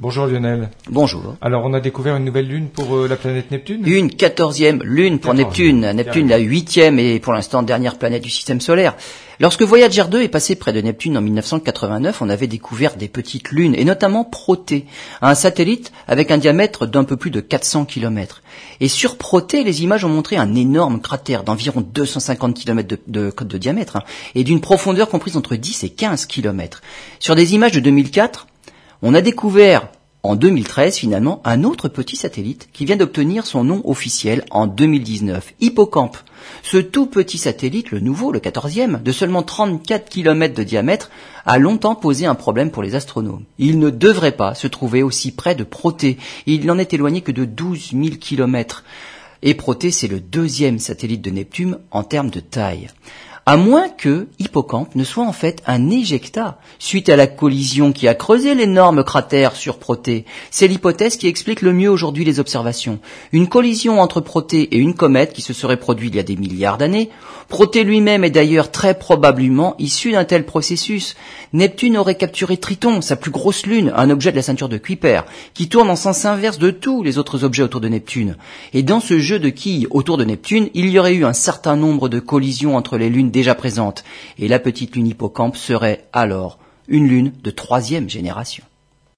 Bonjour Lionel. Bonjour. Alors on a découvert une nouvelle lune pour euh, la planète Neptune? Une quatorzième lune pour Neptune. Neptune, la huitième et pour l'instant dernière planète du système solaire. Lorsque Voyager 2 est passé près de Neptune en 1989, on avait découvert des petites lunes, et notamment Protée, un satellite avec un diamètre d'un peu plus de 400 km. Et sur Protée, les images ont montré un énorme cratère d'environ 250 km de, de, diamètre, hein, et d'une profondeur comprise entre 10 et 15 km. Sur des images de 2004, on a découvert en 2013 finalement un autre petit satellite qui vient d'obtenir son nom officiel en 2019, Hippocampe. Ce tout petit satellite, le nouveau, le 14e, de seulement 34 km de diamètre, a longtemps posé un problème pour les astronomes. Il ne devrait pas se trouver aussi près de Protée. Il n'en est éloigné que de 12 000 km. Et Protée, c'est le deuxième satellite de Neptune en termes de taille à moins que Hippocampe ne soit en fait un éjecta suite à la collision qui a creusé l'énorme cratère sur Protée. C'est l'hypothèse qui explique le mieux aujourd'hui les observations. Une collision entre Protée et une comète qui se serait produite il y a des milliards d'années. Protée lui-même est d'ailleurs très probablement issu d'un tel processus. Neptune aurait capturé Triton, sa plus grosse lune, un objet de la ceinture de Kuiper, qui tourne en sens inverse de tous les autres objets autour de Neptune. Et dans ce jeu de quilles autour de Neptune, il y aurait eu un certain nombre de collisions entre les lunes déjà présente, et la petite lune hippocampe serait alors une lune de troisième génération.